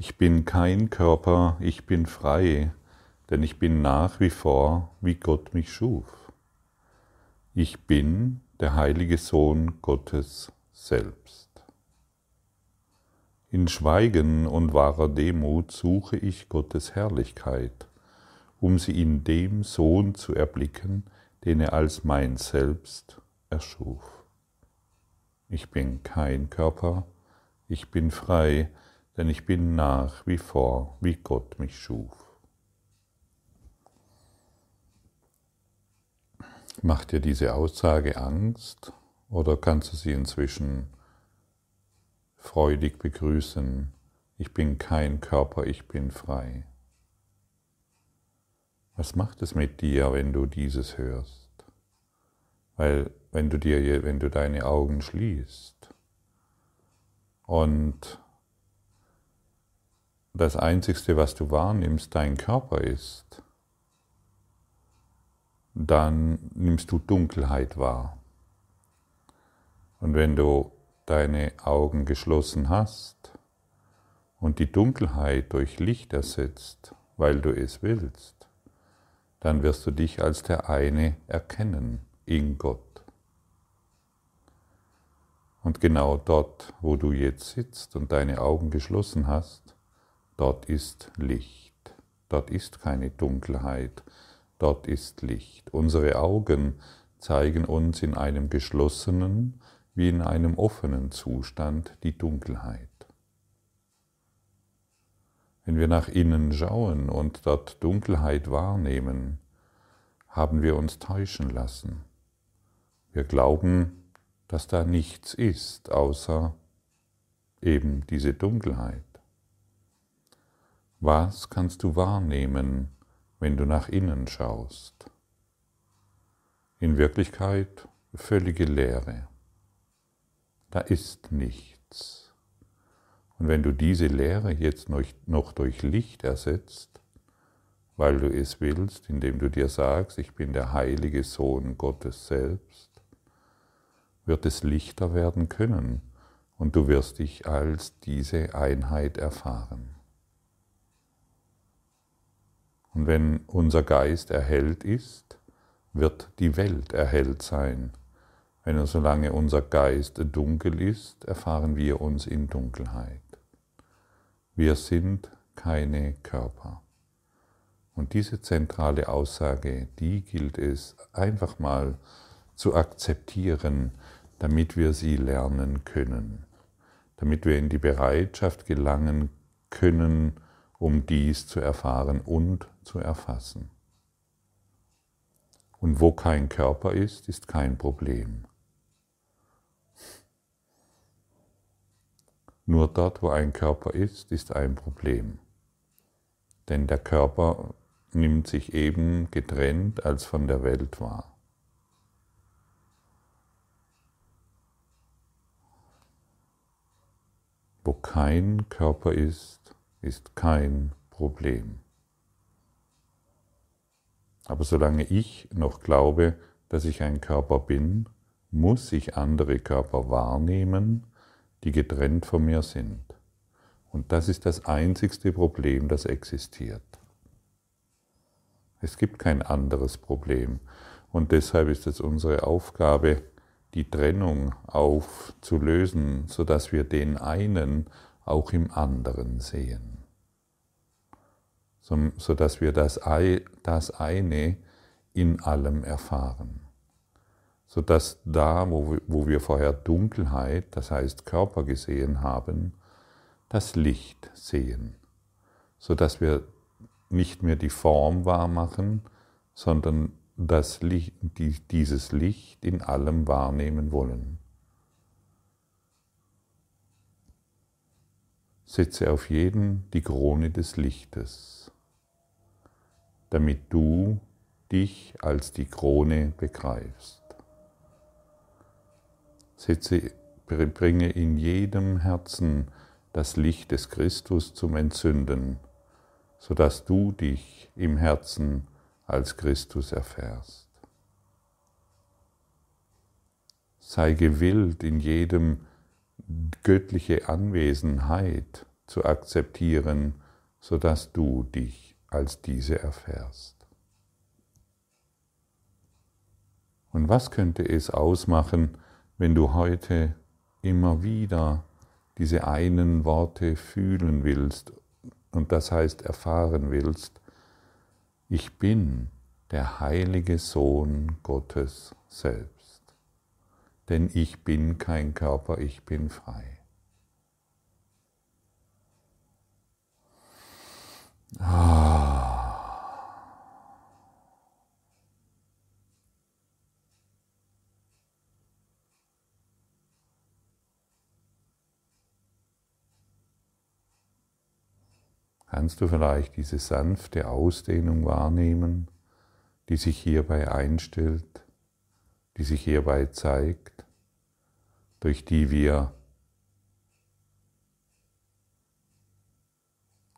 Ich bin kein Körper, ich bin frei, denn ich bin nach wie vor, wie Gott mich schuf. Ich bin der heilige Sohn Gottes selbst. In Schweigen und wahrer Demut suche ich Gottes Herrlichkeit, um sie in dem Sohn zu erblicken, den er als mein Selbst erschuf. Ich bin kein Körper, ich bin frei, denn ich bin nach wie vor, wie Gott mich schuf. Macht dir diese Aussage Angst oder kannst du sie inzwischen freudig begrüßen? Ich bin kein Körper, ich bin frei. Was macht es mit dir, wenn du dieses hörst? Weil wenn du dir, wenn du deine Augen schließt und das Einzigste, was du wahrnimmst, dein Körper ist, dann nimmst du Dunkelheit wahr. Und wenn du deine Augen geschlossen hast und die Dunkelheit durch Licht ersetzt, weil du es willst, dann wirst du dich als der eine erkennen in Gott. Und genau dort, wo du jetzt sitzt und deine Augen geschlossen hast, dort ist Licht. Dort ist keine Dunkelheit, dort ist Licht. Unsere Augen zeigen uns in einem geschlossenen wie in einem offenen Zustand die Dunkelheit. Wenn wir nach innen schauen und dort Dunkelheit wahrnehmen, haben wir uns täuschen lassen. Wir glauben, dass da nichts ist, außer eben diese Dunkelheit. Was kannst du wahrnehmen, wenn du nach innen schaust? In Wirklichkeit völlige Leere. Da ist nichts. Und wenn du diese Leere jetzt noch durch Licht ersetzt, weil du es willst, indem du dir sagst, ich bin der heilige Sohn Gottes selbst, wird es lichter werden können und du wirst dich als diese Einheit erfahren. Und wenn unser Geist erhellt ist, wird die Welt erhellt sein. Wenn solange unser Geist dunkel ist, erfahren wir uns in Dunkelheit. Wir sind keine Körper. Und diese zentrale Aussage, die gilt es einfach mal zu akzeptieren, damit wir sie lernen können, damit wir in die Bereitschaft gelangen können, um dies zu erfahren und zu erfassen. Und wo kein Körper ist, ist kein Problem. Nur dort, wo ein Körper ist, ist ein Problem. Denn der Körper nimmt sich eben getrennt als von der Welt wahr. Wo kein Körper ist, ist kein Problem. Aber solange ich noch glaube, dass ich ein Körper bin, muss ich andere Körper wahrnehmen, die getrennt von mir sind. Und das ist das einzigste Problem, das existiert. Es gibt kein anderes Problem. Und deshalb ist es unsere Aufgabe, die Trennung aufzulösen, sodass wir den einen auch im anderen sehen, sodass wir das, eine in allem erfahren, sodass da, wo wir vorher Dunkelheit, das heißt Körper gesehen haben, das Licht sehen, sodass wir nicht mehr die Form wahrmachen, sondern das Licht, dieses Licht in allem wahrnehmen wollen. Setze auf jeden die Krone des Lichtes, damit du dich als die Krone begreifst. Setze, bringe in jedem Herzen das Licht des Christus zum Entzünden, sodass du dich im Herzen als Christus erfährst. Sei gewillt in jedem göttliche Anwesenheit zu akzeptieren, sodass du dich als diese erfährst. Und was könnte es ausmachen, wenn du heute immer wieder diese einen Worte fühlen willst und das heißt erfahren willst, ich bin der heilige Sohn Gottes selbst. Denn ich bin kein Körper, ich bin frei. Ah. Kannst du vielleicht diese sanfte Ausdehnung wahrnehmen, die sich hierbei einstellt, die sich hierbei zeigt, durch die wir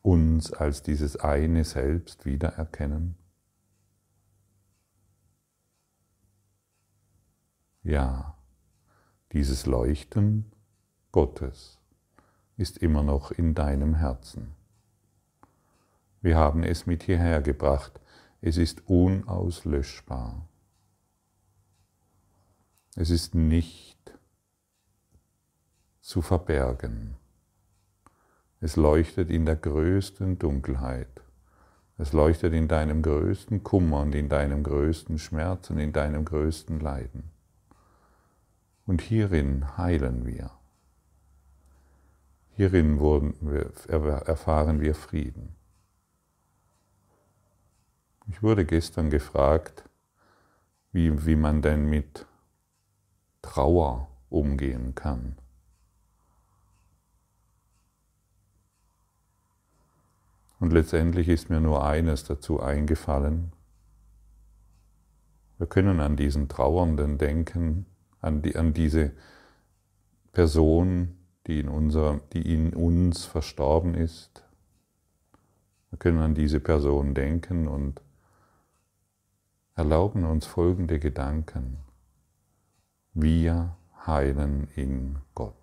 uns als dieses eine Selbst wiedererkennen? Ja, dieses Leuchten Gottes ist immer noch in deinem Herzen. Wir haben es mit hierher gebracht. Es ist unauslöschbar. Es ist nicht zu verbergen. Es leuchtet in der größten Dunkelheit. Es leuchtet in deinem größten Kummer und in deinem größten Schmerz und in deinem größten Leiden. Und hierin heilen wir. Hierin wir, erfahren wir Frieden. Ich wurde gestern gefragt, wie, wie man denn mit Trauer umgehen kann. Und letztendlich ist mir nur eines dazu eingefallen. Wir können an diesen Trauernden denken, an, die, an diese Person, die in, unser, die in uns verstorben ist. Wir können an diese Person denken und erlauben uns folgende Gedanken. Wir heilen in Gott.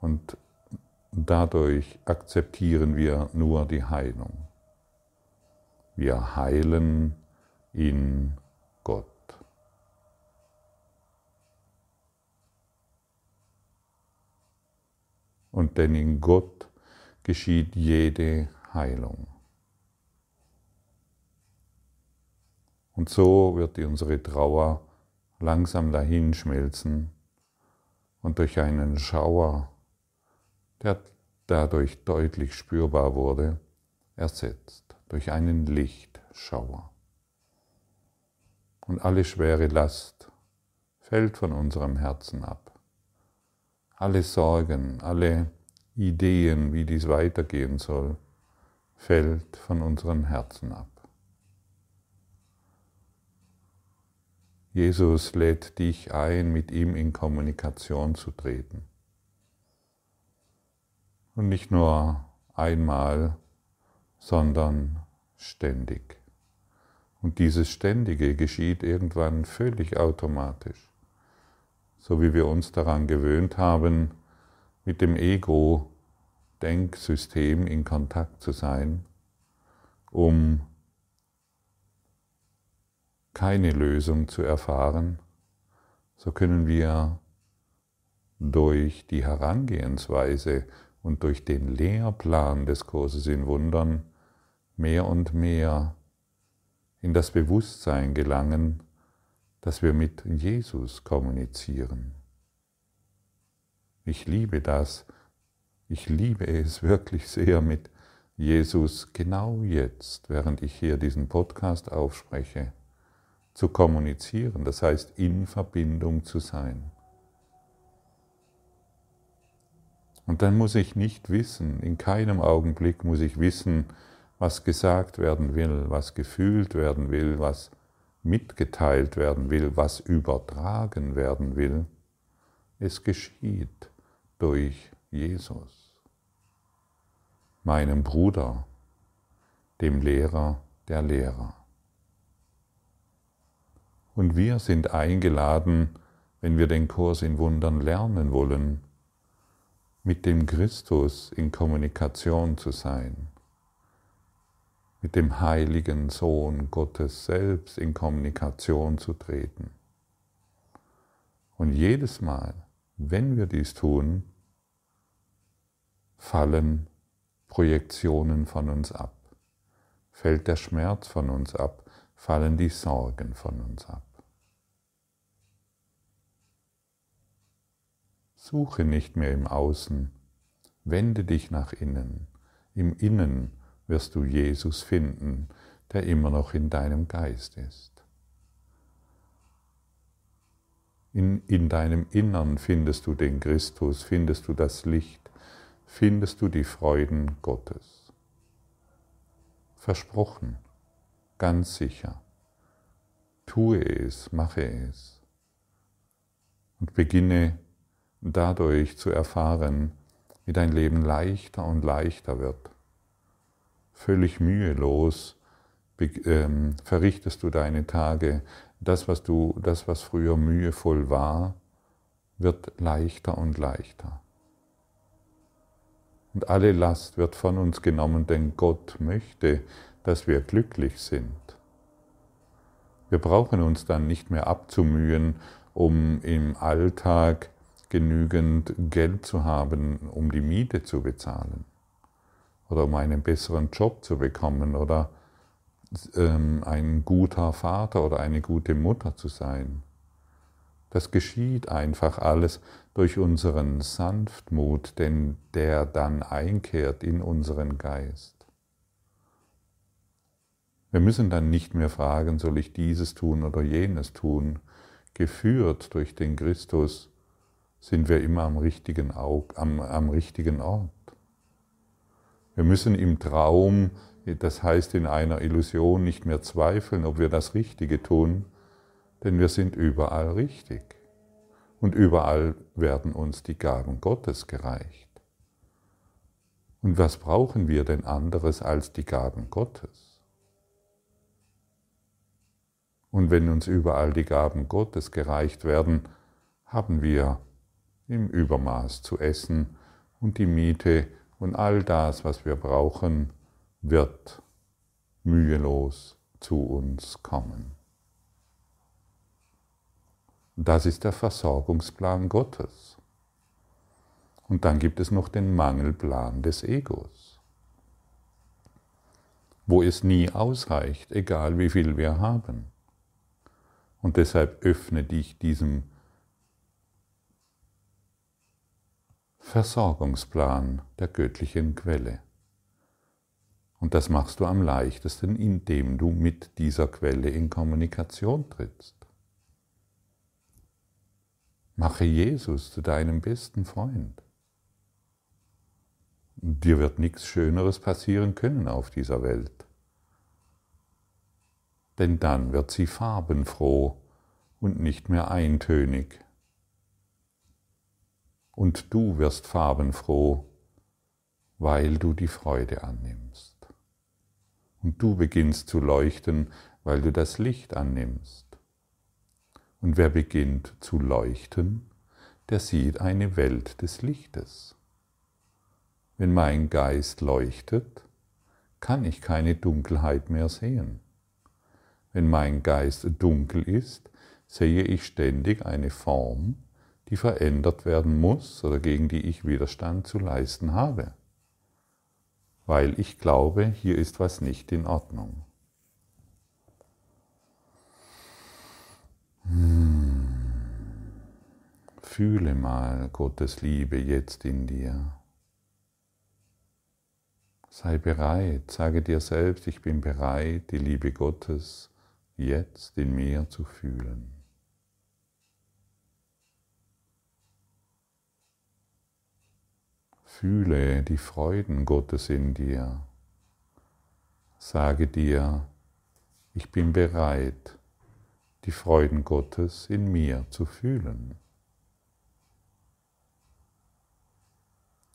Und dadurch akzeptieren wir nur die Heilung. Wir heilen in Gott. Und denn in Gott geschieht jede Heilung. Und so wird unsere Trauer langsam dahinschmelzen und durch einen Schauer, der dadurch deutlich spürbar wurde, ersetzt durch einen Lichtschauer. Und alle schwere Last fällt von unserem Herzen ab. Alle Sorgen, alle Ideen, wie dies weitergehen soll, fällt von unserem Herzen ab. Jesus lädt dich ein, mit ihm in Kommunikation zu treten. Und nicht nur einmal, sondern ständig. Und dieses Ständige geschieht irgendwann völlig automatisch. So wie wir uns daran gewöhnt haben, mit dem Ego-Denksystem in Kontakt zu sein, um keine Lösung zu erfahren, so können wir durch die Herangehensweise und durch den Lehrplan des Kurses in Wundern mehr und mehr in das Bewusstsein gelangen, dass wir mit Jesus kommunizieren. Ich liebe das, ich liebe es wirklich sehr mit Jesus genau jetzt, während ich hier diesen Podcast aufspreche, zu kommunizieren, das heißt in Verbindung zu sein. Und dann muss ich nicht wissen, in keinem Augenblick muss ich wissen, was gesagt werden will, was gefühlt werden will, was mitgeteilt werden will, was übertragen werden will. Es geschieht durch Jesus, meinem Bruder, dem Lehrer der Lehrer. Und wir sind eingeladen, wenn wir den Kurs in Wundern lernen wollen, mit dem Christus in Kommunikation zu sein, mit dem heiligen Sohn Gottes selbst in Kommunikation zu treten. Und jedes Mal, wenn wir dies tun, fallen Projektionen von uns ab, fällt der Schmerz von uns ab, fallen die Sorgen von uns ab. Suche nicht mehr im Außen, wende dich nach innen. Im Innen wirst du Jesus finden, der immer noch in deinem Geist ist. In, in deinem Innern findest du den Christus, findest du das Licht, findest du die Freuden Gottes. Versprochen, ganz sicher. Tue es, mache es und beginne dadurch zu erfahren, wie dein Leben leichter und leichter wird. Völlig mühelos ähm, verrichtest du deine Tage. Das, was du, das, was früher mühevoll war, wird leichter und leichter. Und alle Last wird von uns genommen, denn Gott möchte, dass wir glücklich sind. Wir brauchen uns dann nicht mehr abzumühen, um im Alltag genügend Geld zu haben, um die Miete zu bezahlen oder um einen besseren Job zu bekommen oder ähm, ein guter Vater oder eine gute Mutter zu sein. Das geschieht einfach alles durch unseren Sanftmut, denn der dann einkehrt in unseren Geist. Wir müssen dann nicht mehr fragen, soll ich dieses tun oder jenes tun. Geführt durch den Christus sind wir immer am richtigen, am, am richtigen Ort. Wir müssen im Traum, das heißt in einer Illusion, nicht mehr zweifeln, ob wir das Richtige tun, denn wir sind überall richtig. Und überall werden uns die Gaben Gottes gereicht. Und was brauchen wir denn anderes als die Gaben Gottes? Und wenn uns überall die Gaben Gottes gereicht werden, haben wir im Übermaß zu essen und die Miete und all das, was wir brauchen, wird mühelos zu uns kommen. Das ist der Versorgungsplan Gottes. Und dann gibt es noch den Mangelplan des Egos, wo es nie ausreicht, egal wie viel wir haben. Und deshalb öffne dich diesem Versorgungsplan der göttlichen Quelle. Und das machst du am leichtesten, indem du mit dieser Quelle in Kommunikation trittst. Mache Jesus zu deinem besten Freund. Dir wird nichts Schöneres passieren können auf dieser Welt. Denn dann wird sie farbenfroh und nicht mehr eintönig und du wirst farbenfroh, weil du die Freude annimmst. Und du beginnst zu leuchten, weil du das Licht annimmst. Und wer beginnt zu leuchten, der sieht eine Welt des Lichtes. Wenn mein Geist leuchtet, kann ich keine Dunkelheit mehr sehen. Wenn mein Geist dunkel ist, sehe ich ständig eine Form, die verändert werden muss oder gegen die ich Widerstand zu leisten habe, weil ich glaube, hier ist was nicht in Ordnung. Hm. Fühle mal Gottes Liebe jetzt in dir. Sei bereit, sage dir selbst, ich bin bereit, die Liebe Gottes jetzt in mir zu fühlen. Fühle die Freuden Gottes in dir. Sage dir, ich bin bereit, die Freuden Gottes in mir zu fühlen.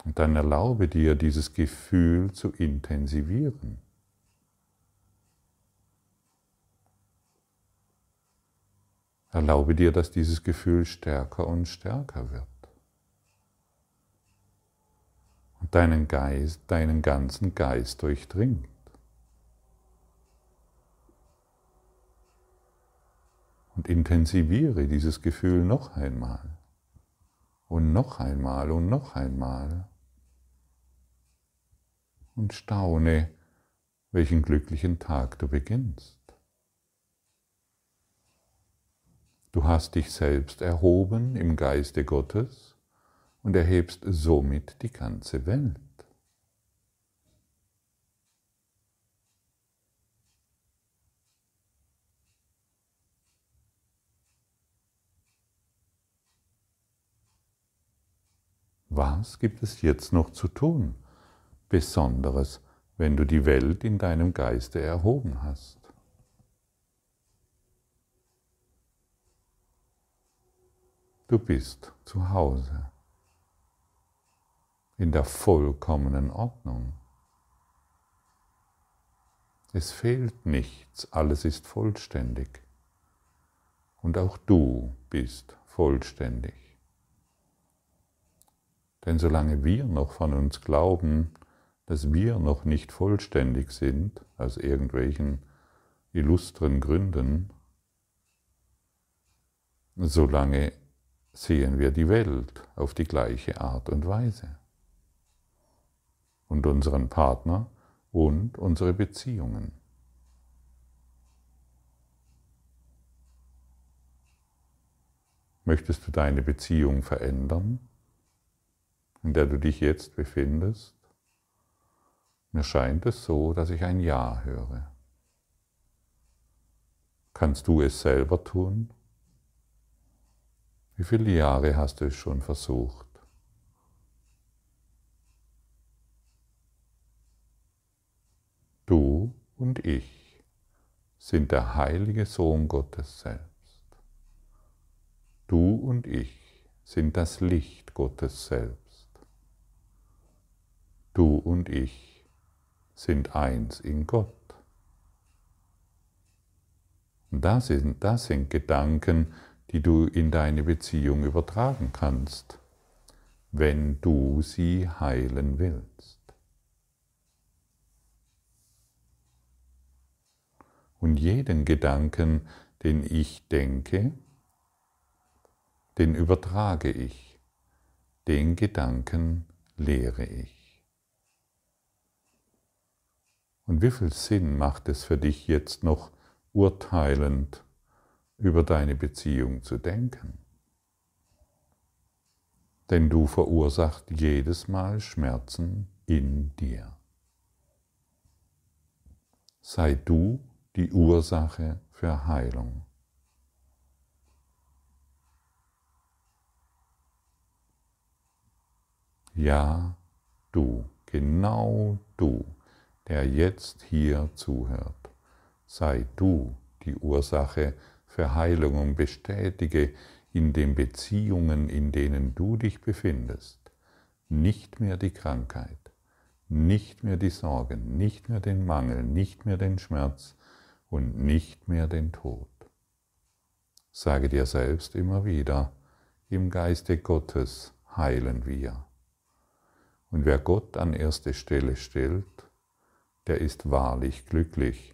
Und dann erlaube dir, dieses Gefühl zu intensivieren. Erlaube dir, dass dieses Gefühl stärker und stärker wird. Deinen Geist, deinen ganzen Geist durchdringt. Und intensiviere dieses Gefühl noch einmal und noch einmal und noch einmal. Und staune, welchen glücklichen Tag du beginnst. Du hast dich selbst erhoben im Geiste Gottes und erhebst somit die ganze Welt. Was gibt es jetzt noch zu tun? Besonderes, wenn du die Welt in deinem Geiste erhoben hast. Du bist zu Hause, in der vollkommenen Ordnung. Es fehlt nichts, alles ist vollständig. Und auch du bist vollständig. Denn solange wir noch von uns glauben, dass wir noch nicht vollständig sind, aus irgendwelchen illustren Gründen, solange sehen wir die Welt auf die gleiche Art und Weise. Und unseren Partner und unsere Beziehungen. Möchtest du deine Beziehung verändern? in der du dich jetzt befindest? Mir scheint es so, dass ich ein Ja höre. Kannst du es selber tun? Wie viele Jahre hast du es schon versucht? Du und ich sind der heilige Sohn Gottes selbst. Du und ich sind das Licht Gottes selbst. Du und ich sind eins in Gott. Das sind, das sind Gedanken, die du in deine Beziehung übertragen kannst, wenn du sie heilen willst. Und jeden Gedanken, den ich denke, den übertrage ich, den Gedanken lehre ich. Und wie viel Sinn macht es für dich jetzt noch urteilend über deine Beziehung zu denken? Denn du verursachst jedes Mal Schmerzen in dir. Sei du die Ursache für Heilung. Ja, du, genau du der jetzt hier zuhört. Sei du die Ursache für Heilung und bestätige in den Beziehungen, in denen du dich befindest, nicht mehr die Krankheit, nicht mehr die Sorgen, nicht mehr den Mangel, nicht mehr den Schmerz und nicht mehr den Tod. Sage dir selbst immer wieder, im Geiste Gottes heilen wir. Und wer Gott an erste Stelle stellt, der ist wahrlich glücklich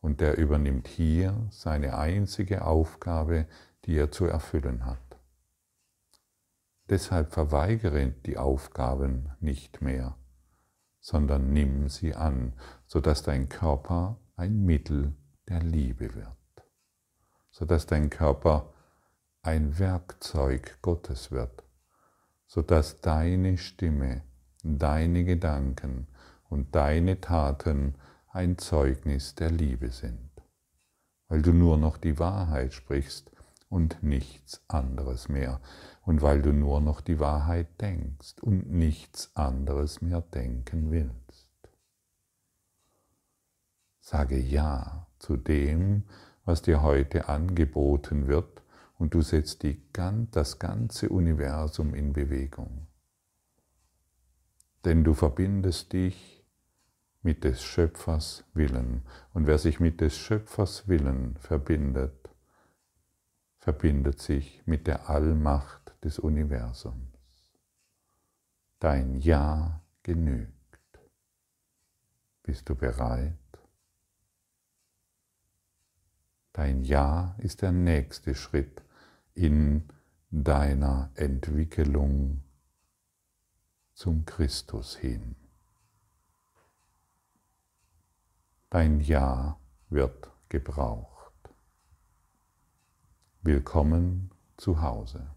und der übernimmt hier seine einzige Aufgabe, die er zu erfüllen hat. Deshalb verweigere die Aufgaben nicht mehr, sondern nimm sie an, sodass dein Körper ein Mittel der Liebe wird, sodass dein Körper ein Werkzeug Gottes wird, sodass deine Stimme, deine Gedanken, und deine Taten ein Zeugnis der Liebe sind, weil du nur noch die Wahrheit sprichst und nichts anderes mehr, und weil du nur noch die Wahrheit denkst und nichts anderes mehr denken willst. Sage Ja zu dem, was dir heute angeboten wird, und du setzt die, das ganze Universum in Bewegung. Denn du verbindest dich mit des Schöpfers Willen. Und wer sich mit des Schöpfers Willen verbindet, verbindet sich mit der Allmacht des Universums. Dein Ja genügt. Bist du bereit? Dein Ja ist der nächste Schritt in deiner Entwicklung zum Christus hin. Dein Ja wird gebraucht. Willkommen zu Hause.